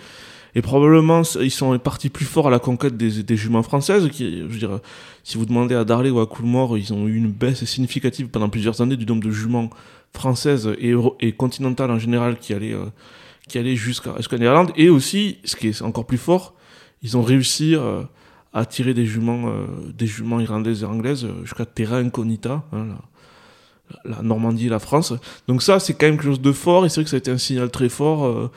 Et probablement, ils sont partis plus forts à la conquête des, des juments françaises. Qui, je veux dire, si vous demandez à Darley ou à Coolmore, ils ont eu une baisse significative pendant plusieurs années du nombre de juments françaises et, et continentales en général qui allaient, euh, allaient jusqu'en Irlande. Et aussi, ce qui est encore plus fort, ils ont réussi euh, à tirer des juments, euh, des juments irlandaises et anglaises jusqu'à Terra Incognita, hein, la, Normandie et la France. Donc ça, c'est quand même quelque chose de fort, et c'est vrai que ça a été un signal très fort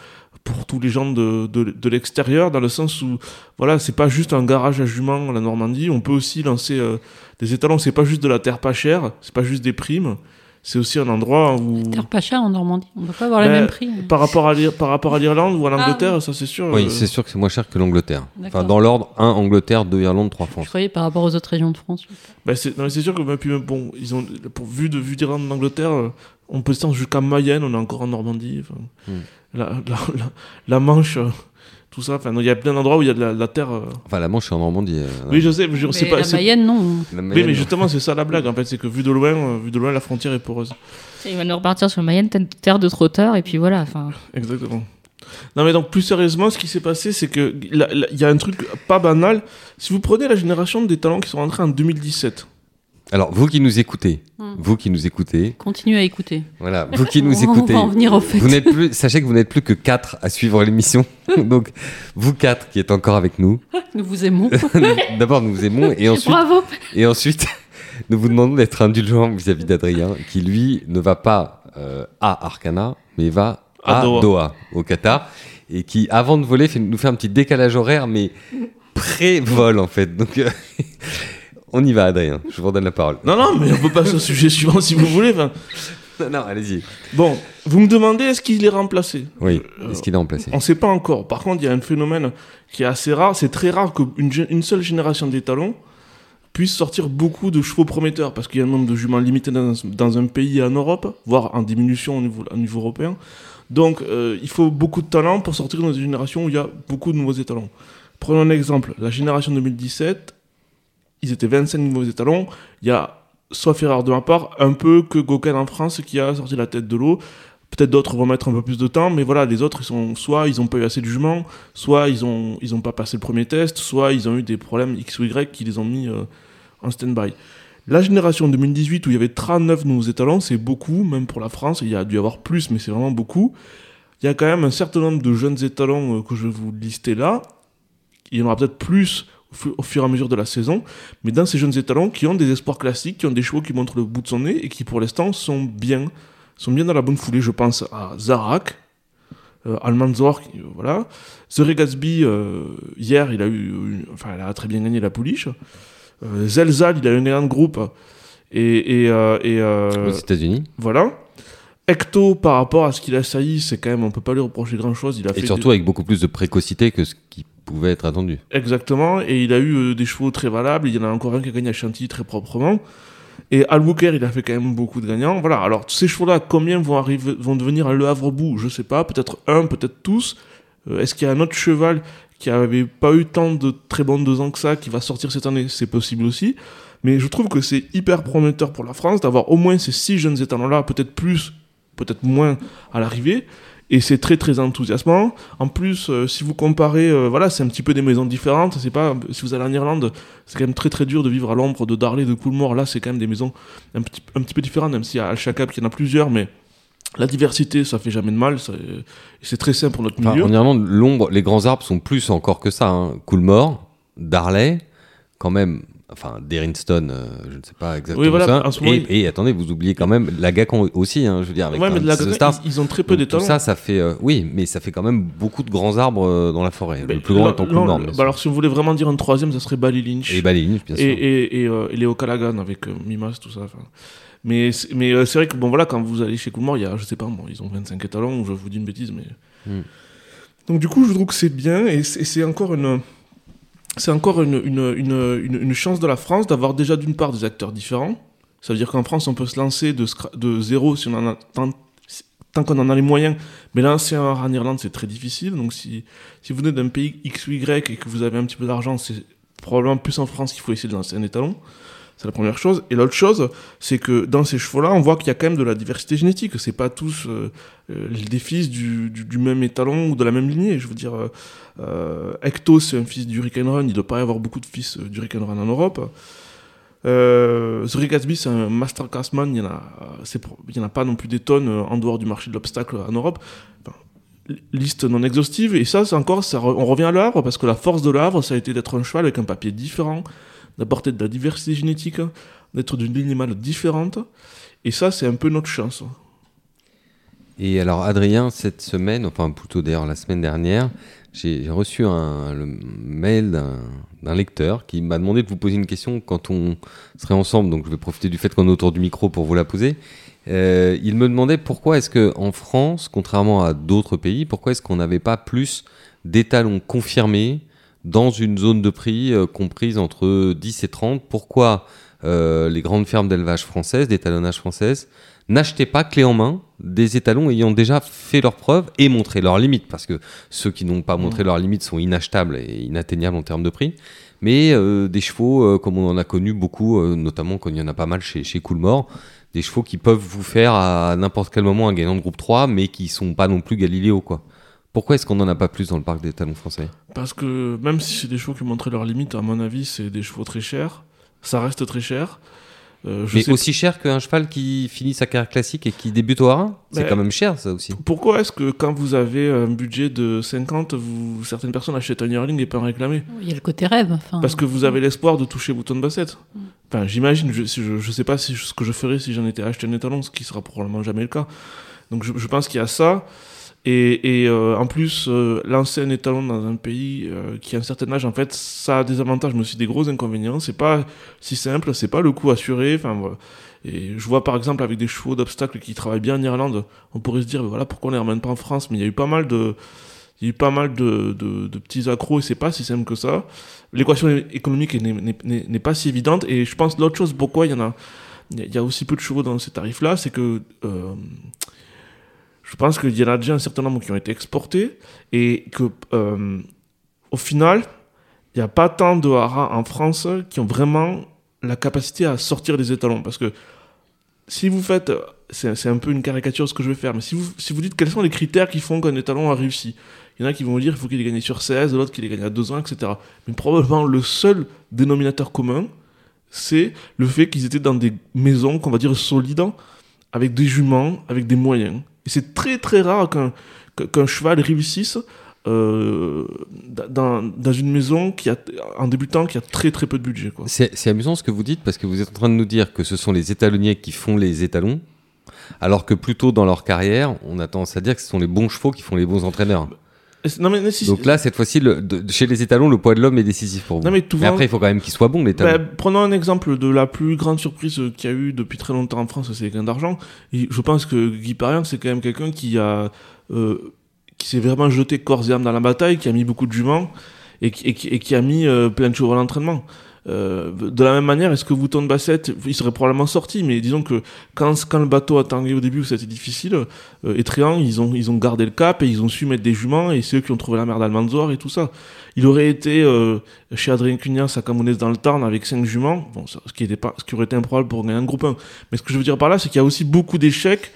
pour tous les gens de, de, de l'extérieur, dans le sens où, voilà, c'est pas juste un garage à juments, la Normandie, on peut aussi lancer euh, des étalons, c'est pas juste de la terre pas chère, c'est pas juste des primes, c'est aussi un endroit où... Terre pas cher en Normandie. On ne peut pas avoir les Ben, mêmes prix. Par rapport à par rapport à l'Irlande ou à l'Angleterre, ça c'est sûr. Oui, euh, c'est sûr que c'est moins cher que l'Angleterre. Enfin, dans l'ordre 1 Angleterre, 2 Irlande, 3 Je France. croyais par rapport aux autres régions de France. Bah, c'est non, mais c'est sûr que puis, bon, ils ont pour vue d'Irlande d'Angleterre, euh, on peut se jusqu'à Mayenne, on est encore en Normandie, enfin, Hmm. La, la, la, la Manche, euh, tout ça. Enfin, non, il y a plein d'endroits où il y a de la, la terre. euh. Enfin, la Manche est en Normandie. euh, Oui, je sais, mais je sais Mais pas. la c'est- Mayenne, non. la Oui, Mayenne, mais justement, c'est ça la blague. En fait, c'est que vu de loin, euh, vu de loin, la frontière est poreuse. Il va nous repartir sur Mayenne, ter- terre de trotteurs, et puis voilà. Enfin, Exactement. Non, mais donc plus sérieusement, ce qui s'est passé, c'est que il y a un truc pas banal. Si vous prenez la génération des talents qui sont rentrés en 2017, Alors, vous qui nous écoutez, Hmm. vous qui nous écoutez, Continue à écouter. voilà, vous qui nous *laughs* On écoutez, va en venir au fait. vous n'êtes plus, sachez que vous n'êtes plus que 4 à suivre l'émission. *laughs* Donc, vous 4 qui êtes encore avec nous, *laughs* Nous vous aimons. d'abord nous vous aimons et ensuite, bravo et ensuite nous vous demandons d'être indulgents vis-à-vis d'Adrien qui lui ne va pas euh, à Arcana mais va à, À Doha. Doha. au Qatar et qui avant de voler fait, nous fait un petit décalage horaire mais pré-vol en fait. Donc euh, on y va Adrien, je vous redonne la parole. non, non, mais on peut passer au sujet suivant si vous voulez. Enfin, Non, non, allez-y. bon, vous me demandez est-ce qu'il est remplacé? Oui, Euh, est-ce qu'il est remplacé? On ne sait pas encore. Par contre, il y a un phénomène qui est assez rare. C'est très rare qu'une une seule génération d'étalons puisse sortir beaucoup de chevaux prometteurs parce qu'il y a un nombre de juments limité dans, un- dans un pays et en Europe, voire en diminution au niveau, au niveau européen. Donc, euh, il faut beaucoup de talent pour sortir dans une génération où il y a beaucoup de nouveaux étalons. Prenons un exemple. La génération 2017, ils étaient 25 nouveaux étalons. Il y a, sauf erreur de ma part, un peu que Gauquin en France qui a sorti la tête de l'eau. Peut-être d'autres vont mettre un peu plus de temps, mais voilà, les autres, sont, soit ils n'ont pas eu assez de juments, soit ils ont, ils ont pas passé le premier test, soit ils ont eu des problèmes X ou Y qui les ont mis euh, en stand-by. La génération 2018 où il y avait 39 nouveaux étalons, c'est beaucoup, même pour la France, il y a dû y avoir plus, mais c'est vraiment beaucoup. Il y a quand même un certain nombre de jeunes étalons euh, que je vais vous lister là. Il y en aura peut-être plus au, fu- au fur et à mesure de la saison, mais dans ces jeunes étalons qui ont des espoirs classiques, qui ont des chevaux qui montrent le bout de son nez et qui pour l'instant sont bien, sont bien dans la bonne foulée. Je pense à Zarak, euh, Almanzor, qui, euh, voilà. The Gatsby, euh, hier, il a eu, une- enfin, il a très bien gagné la pouliche. Euh, Zelzal, il a eu un grand groupe. Et, et, et, Aux États-Unis voilà. Ecto, par rapport à ce qu'il a sailli, c'est quand même, on peut pas lui reprocher grand chose. Il a et fait surtout avec beaucoup plus de précocité que ce qui pouvait être attendu. Exactement, et il a eu euh, des chevaux très valables, il y en a encore un qui a gagné à Chantilly très proprement. Et Albuquerque, il a fait quand même beaucoup de gagnants. Voilà, alors ces chevaux-là, combien vont, arriver, vont devenir à Le Havre-Bout Je sais pas, peut-être un, peut-être tous. Euh, Est-ce qu'il y a un autre cheval qui avait pas eu tant de très bons deux ans que ça, qui va sortir cette année? C'est possible aussi. Mais je trouve que c'est hyper prometteur pour la France d'avoir au moins ces six jeunes étalons-là, peut-être plus, peut-être moins à l'arrivée. Et c'est très très enthousiasmant. En plus, euh, si vous comparez, euh, voilà, c'est un petit peu des maisons différentes. C'est pas, si vous allez en Irlande, c'est quand même très très dur de vivre à l'ombre de Darley, de Coolmore. Là, c'est quand même des maisons un petit, un petit peu différentes, même si à Al-Shakab, il y en a plusieurs, mais la diversité, ça fait jamais de mal. C'est très simple pour notre Enfin, milieu. en Irlande, l'ombre, les grands arbres sont plus encore que ça. Hein. Coolmore, Darley, quand même. Enfin, Derringston, euh, je ne sais pas exactement Oui, voilà, ça. en ce moment, et, il- et attendez, vous oubliez quand même la Gacon aussi, hein, je veux dire, avec ouais, mais la The Stars. ils, ils ont très peu Donc, tout ça, ça fait. euh, oui, mais ça fait quand même beaucoup de grands arbres euh, dans la forêt. Mais le plus grand étant bien bah sûr. alors, si on voulait vraiment dire un troisième, ça serait Bally Lynch. Et Baléline, bien et, sûr. et, et, euh, et Léo Callaghan avec euh, Mimas, tout ça. Mais, c'est- mais euh, c'est vrai que bon, voilà, quand vous allez chez Coolmore, il y a, je sais pas, bon, ils ont 25 étalons, ou je vous dis une bêtise, mais. Hmm. Donc, du coup, je trouve que c'est bien, et c'est encore une. C'est encore une, une, une, une, chance de la France d'avoir déjà d'une part des acteurs différents. Ça veut dire qu'en France, on peut se lancer de, de zéro si on en a tant, tant qu'on en a les moyens. Mais lancer un en Irlande, c'est très difficile. Donc si, si vous venez d'un pays X ou Y et que vous avez un petit peu d'argent, c'est probablement plus en France qu'il faut essayer de lancer un étalon. C'est la première chose. Et l'autre chose, c'est que dans ces chevaux-là, on voit qu'il y a quand même de la diversité génétique. C'est pas tous euh, euh, des fils du, même étalon ou de la même lignée. Je veux dire, euh, euh, Ecto, c'est un fils du Hurricane Run. Il ne doit pas y avoir beaucoup de fils euh, du Hurricane Run en Europe. Euh, c'est un master classman. Il n'y en, a, pas non plus des tonnes en dehors du marché de l'obstacle en Europe. Liste non exhaustive. Et ça, c'est encore, on revient à Le Havre parce que la force de Le Havre, ça a été d'être un cheval avec un papier différent, d'apporter de la diversité génétique, d'être d'une ligne différente. Et ça, c'est un peu notre chance. Et alors, Adrien, cette semaine, enfin plutôt d'ailleurs la semaine dernière, j'ai reçu un le mail d'un d'un lecteur qui m'a demandé de vous poser une question quand on serait ensemble. Donc, je vais profiter du fait qu'on est autour du micro pour vous la poser. Euh, il me demandait pourquoi est-ce que en France, contrairement à d'autres pays, pourquoi est-ce qu'on n'avait pas plus d'étalons confirmés dans une zone de prix euh, comprise entre 10 et 30 Pourquoi euh, les grandes fermes d'élevage françaises, d'étalonnage françaises, n'achetez pas clé en main des étalons ayant déjà fait leurs preuves et montré leurs limites, parce que ceux qui n'ont pas montré leurs limites sont inachetables et inatteignables en termes de prix. Mais euh, des chevaux, comme on en a connu beaucoup, notamment quand il y en a pas mal chez, chez Coolmore, des chevaux qui peuvent vous faire à n'importe quel moment un gagnant de groupe 3, mais qui sont pas non plus Galiléo, quoi. Pourquoi est-ce qu'on n'en a pas plus dans le parc des talons français? Parce que même si c'est des chevaux qui montraient leurs limites, à mon avis, c'est des chevaux très chers. Ça reste très cher. Euh, je Mais sais aussi cher qu'un cheval qui finit sa carrière classique et qui débute au haras? C'est quand même cher, ça aussi. Pourquoi est-ce que quand vous avez un budget de 50, vous, certaines personnes achètent un yearling et peuvent en réclamer Il y a le côté rêve. Enfin, Parce que vous avez l'espoir de toucher Bouton de Bassette. Enfin, j'imagine, je, je, je sais pas si, ce que je ferais si j'en étais acheté un étalon, ce qui sera probablement jamais le cas. Donc je, je pense qu'il y a ça. Et, et euh, en plus, euh, lancer un étalon dans un pays euh, qui a un certain âge, en fait, ça a des avantages, mais aussi des gros inconvénients. C'est pas si simple, c'est pas le coût assuré. Enfin, voilà. Et je vois par exemple avec des chevaux d'obstacles qui travaillent bien en Irlande, on pourrait se dire, voilà, pourquoi on les ramène pas en France? Mais il y a eu pas mal de, il y a eu pas mal de, de, de petits accros et c'est pas si simple que ça. L'équation économique n'est- pas si évidente et je pense l'autre chose pourquoi il y en a- il y a aussi peu de chevaux dans ces tarifs-là, c'est que euh, je pense qu'il y en a déjà un certain nombre qui ont été exportés et que euh, au final, il n'y a pas tant de haras en France qui ont vraiment la capacité à sortir des étalons parce que si vous faites, c'est c'est un peu une caricature ce que je vais faire, mais si vous, si vous dites quels sont les critères qui font qu'un étalon a réussi, il y en a qui vont dire qu'il faut qu'il ait gagné sur 16, l'autre qu'il ait gagné à 2 ans, etc. Mais probablement le seul dénominateur commun, c'est le fait qu'ils étaient dans des maisons, qu'on va dire, solides, avec des juments, avec des moyens. C'est très très rare qu'un cheval réussisse euh, dans, une maison qui a, en débutant qui a très très peu de budget. C'est amusant ce que vous dites parce que vous êtes en train de nous dire que ce sont les étalonniers qui font les étalons, alors que plutôt dans leur carrière, on a tendance à dire que ce sont les bons chevaux qui font les bons entraîneurs. Non mais, mais si- Donc là, cette fois-ci, le- de- chez les étalons, le poids de l'homme est décisif pour vous. Non, mais tout va- après, il faut quand même qu'il soit bon, l'étalon. Ben, prenons un exemple de la plus grande surprise euh, qu'il y a eu depuis très longtemps en France, c'est les gains d'argent. Et Je pense que Guy Parian, c'est quand même quelqu'un qui a euh, qui s'est vraiment jeté corps et âme dans la bataille, qui a mis beaucoup de juments et qui, et qui, et qui a mis euh, plein de chevaux à l'entraînement. Euh, de la même manière, est-ce que Wouton de Bassette, il serait probablement sorti, mais disons que quand, quand le bateau a tangué au début, c'était difficile, euh, et Tréant, ils ont, ils ont gardé le cap et ils ont su mettre des juments, et c'est eux qui ont trouvé la merde Almanzor et tout ça. Il aurait été euh, chez Adrien Cugnas à Camounès dans le Tarn avec 5 juments, bon, ce, qui était pas, ce qui aurait été improbable pour gagner un groupe 1. Mais ce que je veux dire par là, c'est qu'il y a aussi beaucoup d'échecs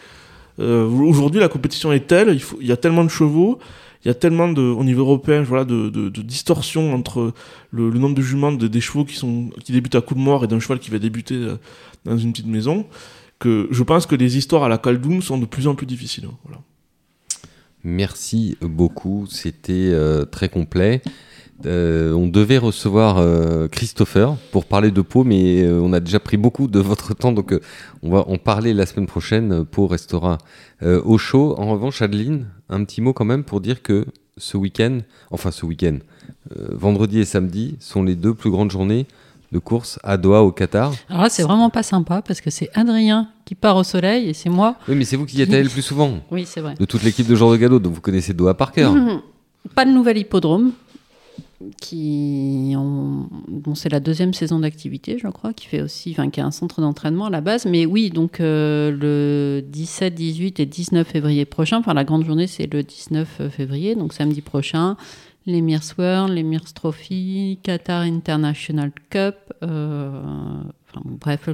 Euh, Aujourd'hui, la compétition est telle, il, faut, il y a tellement de chevaux, il y a tellement de, au niveau européen, voilà, de, de, entre le, nombre de juments de, des chevaux qui sont qui débutent à coup de mort et d'un cheval qui va débuter euh, dans une petite maison, que je pense que les histoires à la Caldoum sont de plus en plus difficiles. Voilà. Merci beaucoup, c'était euh, très complet. Euh, on devait recevoir euh, Christopher pour parler de Pau, mais euh, on a déjà pris beaucoup de *laughs* votre temps, donc on va en parler la semaine prochaine. Pau restera euh, au chaud. En revanche, Adeline, un petit mot quand même pour dire que ce week-end, enfin ce week-end, vendredi et samedi sont les deux plus grandes journées de course à Doha au Qatar. Alors là, c'est vraiment pas sympa parce que c'est Adrien qui part au soleil et c'est moi. Oui, mais c'est vous qui y êtes allé le plus souvent Oui, c'est vrai. de toute l'équipe de Jour de Galop, donc vous connaissez Doha par cœur. *laughs* Pas de nouvel hippodrome. Qui c'est la deuxième saison d'activité, je crois, qui fait aussi, enfin, qui a un centre d'entraînement à la base. Mais oui, donc euh, le 17, 18 et 19 février prochain, enfin la grande journée, c'est le 19 février, donc samedi prochain, les World, les Mirs Trophy, Qatar International Cup. euh, bref,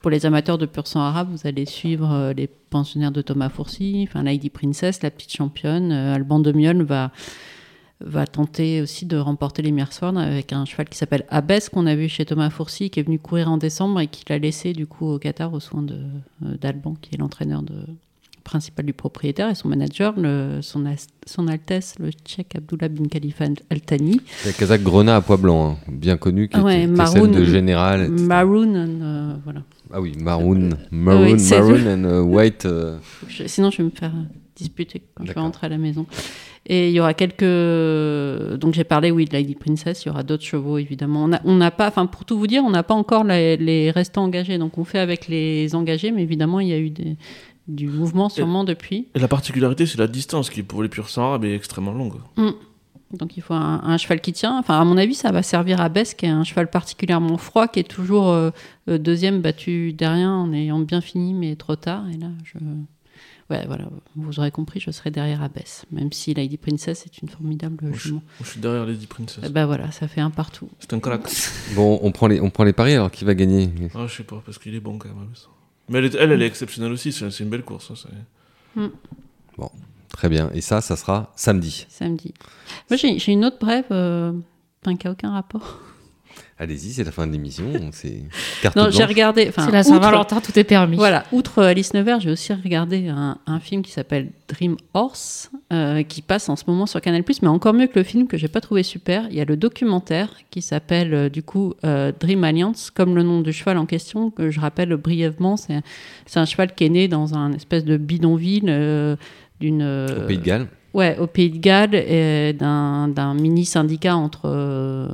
pour les amateurs de pur sang arabe, vous allez suivre euh, les pensionnaires de Thomas Fourcy, enfin Lady Princess, la petite championne. Euh, Alban de Miol va va tenter aussi de remporter les Mearsford avec un cheval qui s'appelle Abbess qu'on a vu chez Thomas Fourcy qui est venu courir en décembre et qu'il a laissé du coup au Qatar au soin de euh, d'Alban qui est l'entraîneur principal du propriétaire et son manager le, son, son Altesse le Tchèque Abdullah bin Khalifa Al Thani La Kazakh Grenat à pois blanc, hein, bien connu, qui ouais, était, qui est celle maroon. de général. etc. Maroon euh, voilà Ah oui, maroon, maroon, oui, c'est- maroon and uh, white. euh, Je- sinon, je vais me faire euh, disputer quand je rentrer à la maison. Et il y aura quelques. Donc, j'ai parlé, oui, de Lady Princess. Il y aura d'autres chevaux, évidemment. On n'a pas, enfin, pour tout vous dire, on n'a pas encore les, les restants engagés. Donc, on fait avec les engagés, mais évidemment, il y a eu des- du mouvement sûrement depuis. Et la particularité, c'est la distance qui, pour les purs sang arabes, est extrêmement longue. Donc, il faut un, un cheval qui tient. Enfin, à mon avis, ça va servir à Bess, qui est un cheval particulièrement froid, qui est toujours euh, euh, deuxième battu derrière en ayant bien fini, mais trop tard. Et là, je. Ouais, voilà, vous aurez compris, je serai derrière Abbess, même si Lady Princess est une formidable Moi, je, jument. moi, je suis derrière Lady Princess. Ben voilà, ça fait un partout. C'est un claque. *laughs* Bon, on prend les, on prend les paris alors qui va gagner? Ah, je sais pas, parce qu'il est bon quand même. Mais elle, est- elle, elle est exceptionnelle aussi, c'est c'est une belle course. hein, c'est- Très bien. Et ça, ça sera samedi. Samedi. Moi, j'ai j'ai une autre brève, euh, qui n'a aucun rapport. Allez-y, c'est la fin de l'émission. *laughs* C'est carte Non, j'ai regardé. Enfin, C'est la Saint-Valentin, tout est permis. Voilà, outre Alice Nevers, j'ai aussi regardé un, un film qui s'appelle Dream Horse, euh, qui passe en ce moment sur Canal+, mais encore mieux que le film que j'ai pas trouvé super. Il y a le documentaire qui s'appelle euh, du coup euh, Dream Alliance, comme le nom du cheval en question, que je rappelle brièvement. C'est un cheval qui est né dans un espèce de bidonville euh, d'une... Au Pays de Galles. Ouais, au Pays de Galles, et d'un d'un mini syndicat entre... euh,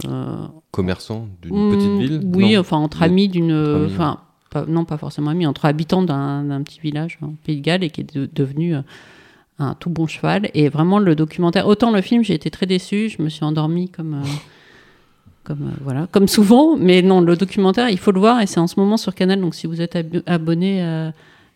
Commerçant d'une Hmm, petite ville? Oui, Non. enfin entre amis d'une, amis, enfin pas- non pas forcément amis, entre habitants d'un d'un petit village en Pays de Galles et qui est de- devenu euh, un tout bon cheval. Et vraiment le documentaire, autant le film j'ai été très déçue, je me suis endormie comme euh, comme euh, voilà comme souvent, mais non le documentaire il faut le voir et c'est en ce moment sur Canal donc si vous êtes ab- abonné à,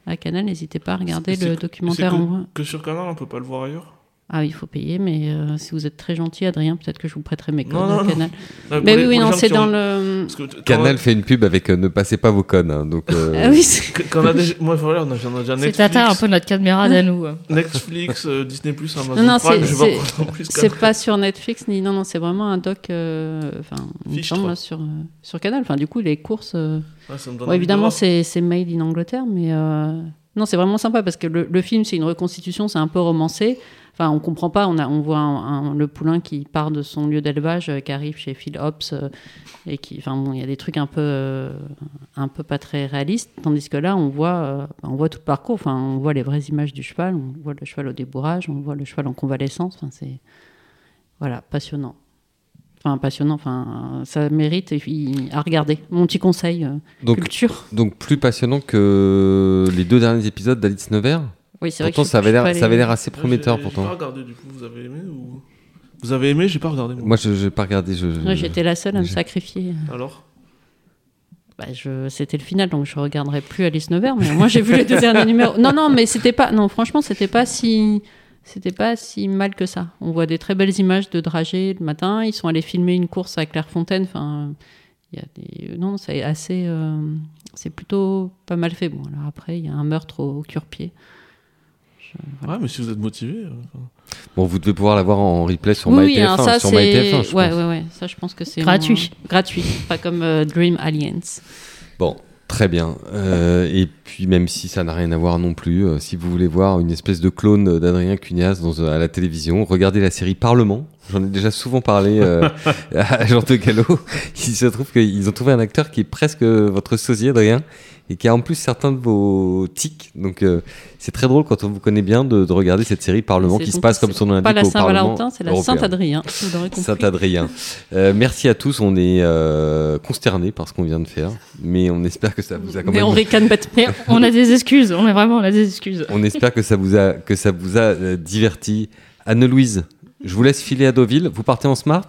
à Canal n'hésitez pas à regarder C'est- le c'est- documentaire. que- en- Que sur Canal, on peut pas le voir ailleurs? Ah oui, il faut payer, mais euh, si vous êtes très gentil, Adrien, peut-être que je vous prêterai mes codes Non. Canal. Non, Mais oui, oui, non, c'est dans ont- le. que Canal on- fait une pub avec euh, Ne passez pas vos codes. hein, donc, euh, Ah oui, c'est- Quand on a déjà, moi, voilà, on a, on déjà C'est Netflix, Tata un peu notre caméra à nous. hein. Netflix, euh, Disney+, Amazon Non, non, Prime, c'est- je vais c'est- plus c'est pas sur Netflix ni non non c'est vraiment un doc enfin semble, sur euh, sur Canal enfin du coup les courses euh, Ouais, ça me donne bon, envie de évidemment c'est c'est made in Angleterre mais euh, non c'est vraiment sympa parce que le, le film c'est une reconstitution c'est un peu romancé. Enfin on comprend pas on a on voit le poulain qui part de son lieu d'élevage euh, qui arrive chez Phil Hobbs euh, et qui enfin bon il y a des trucs un peu euh, un peu pas très réalistes. Tandis que là on voit on voit tout le parcours. Enfin on voit les vraies images du cheval on voit le cheval au débourrage on voit le cheval en convalescence. Enfin c'est voilà, passionnant. Enfin, passionnant, enfin, ça mérite à regarder. Mon petit conseil, euh, donc, culture. donc plus passionnant que les deux derniers épisodes d'Alice Nevers. Oui, c'est vrai que Pourtant, ça avait l'air, ça avait l'air assez prometteur j'ai- J'ai pourtant. pas regardé du coup, vous avez aimé ou Vous avez aimé J'ai pas regardé. moi. Moi, je n'ai pas regardé. Je, Ouais, J'étais la seule à me j'ai- sacrifier. Alors? Bah, je... C'était le final, donc je regarderai plus Alice Nevers. Mais moi, j'ai vu les deux derniers numéros. Non, non, mais c'était pas. Non, franchement, c'était pas si. C'était pas si mal que ça. On voit des très belles images de dragées le matin. Ils sont allés filmer une course à Clairefontaine. Enfin, il y a des. Non, c'est assez. euh, C'est plutôt pas mal fait. Bon, alors après, il y a un meurtre au, au cure-pied. voilà. Ouais, mais si vous êtes motivé. euh. Bon, vous devez pouvoir l'avoir en replay sur oui, MyTF1. alors ça sur c'est MyTF1, je ouais, pense. ouais, ouais, ça je pense que c'est Gratuit. gratuit, pas comme euh, Dream Aliens. Bon, très bien. Euh, et puis, même si ça n'a rien à voir non plus, euh, si vous voulez voir une espèce de clone d'Adrien Cunias dans, à la télévision, regardez la série Parlement. J'en ai déjà souvent parlé euh, *laughs* à Jean de Gallo. Il se trouve qu'ils ont trouvé un acteur qui est presque votre sosie, Adrien, et qui a en plus certains de vos tics. Donc, euh, c'est très drôle quand on vous connaît bien de, de regarder cette série Parlement qui se passe comme son nom l'indique Pas la Saint-Valentin, c'est la. Saint-Adrien. Saint-Adrien. Euh, merci à tous, on est euh, consternés par ce qu'on vient de faire, mais on espère que ça vous a quand Mais même on ricane. Mais on a des excuses, on est vraiment, on a des excuses. On espère que ça vous a, que ça vous a euh, diverti. Anne-Louise, je vous laisse filer à Deauville. Vous partez en smart?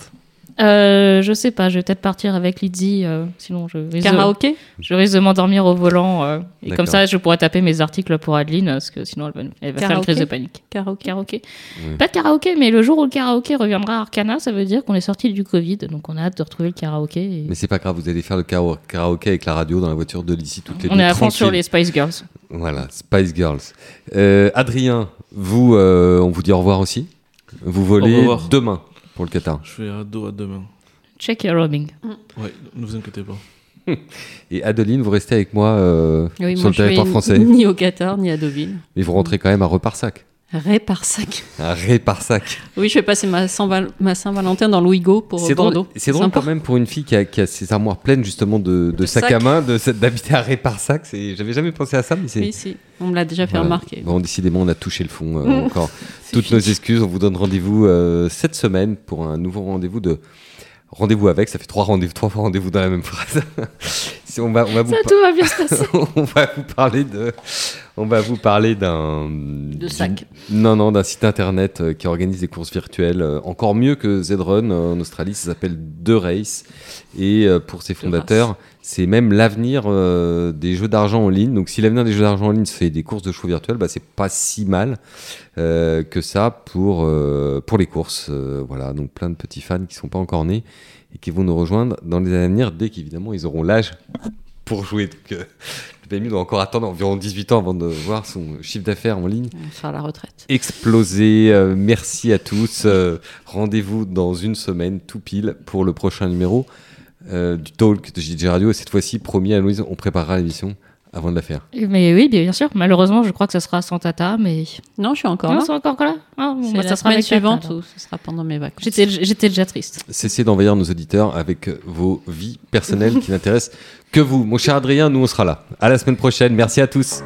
Euh, je sais pas, je vais peut-être partir avec Lydie, euh, sinon je risque, Karaoké je risque de m'endormir au volant. euh, et D'accord. comme ça, je pourrais taper mes articles pour Adeline, parce que sinon elle va, elle va faire une Karaoké crise de panique. Karaoké. Karaoké Oui. Pas de karaoké, mais le jour où le karaoké reviendra à Arcana, ça veut dire qu'on est sorti du Covid, donc on a hâte de retrouver le karaoké. et- Mais c'est pas grave, vous allez faire le kara- karaoké avec la radio dans la voiture de l'ici toutes les On deux, est à fond sur tranquille. les Spice Girls. Voilà, Spice Girls. Euh, Adrien, vous, euh, on vous dit au revoir aussi. Vous volez Au revoir. demain pour le Qatar. Je fais ado à demain. Check your roaming. Ouais, ne vous inquiétez pas. *laughs* Et Adeline, vous restez avec moi euh, Oui, sur moi, le je territoire français. Ni au Qatar, ni à Deauville. Mais vous rentrez quand même à Reparsac. Réparsac. À Réparsac. Oui, je vais passer ma Saint-Val- ma Saint-Valentin dans Louigo pour C'est Bordeaux. drôle, c'est drôle quand même pour une fille qui a, qui a ses armoires pleines justement de, de De sacs à sacs. main, de- d'habiter à Réparsac. C'est- J'avais jamais pensé à ça, mais c'est. Oui, si. On me l'a déjà fait Voilà. remarquer. Bon, décidément, on a touché le fond euh, *laughs* encore. Toutes nos excuses. On vous donne rendez-vous euh, cette semaine pour un nouveau rendez-vous de. Rendez-vous avec, ça fait trois rendez-vous, trois fois rendez-vous dans la même phrase. On va, on va vous Ça, par- tout va bien se passer. *laughs* on va vous parler de, on va vous parler d'un De sac. Non, non, d'un site internet euh, qui organise des courses virtuelles, euh, encore mieux que Zrun euh, en Australie. Ça s'appelle The Race, et pour ses fondateurs, c'est même l'avenir euh, des jeux d'argent en ligne. Donc, si l'avenir des jeux d'argent en ligne c'est des courses de chevaux virtuelles, bah, c'est pas si mal euh, que ça pour euh, pour les courses. Voilà, donc plein de petits fans qui sont pas encore nés et qui vont nous rejoindre dans les années à venir dès qu'évidemment ils auront l'âge pour jouer. Donc, euh, le PMU doit encore attendre environ 18 ans avant de voir son chiffre d'affaires en ligne On sera à la retraite. exploser. Euh, merci à tous. Euh, Rendez-vous dans une semaine, tout pile, pour le prochain numéro du Talk de JJ Radio. Et cette fois-ci, promis à Louise, on préparera l'émission avant de la faire. Mais oui, bien sûr. Malheureusement, je crois que ça sera sans Tata, mais. Non, je suis encore Non, là. encore là Ah, bon, bah, la ça sera Tata, suivante ou ce sera pendant mes vacances. J'étais j'étais déjà triste. Cessez d'envahir nos auditeurs avec vos vies personnelles qui n'intéressent que vous. Mon cher Adrien, nous on sera là. À la semaine prochaine. Merci à tous.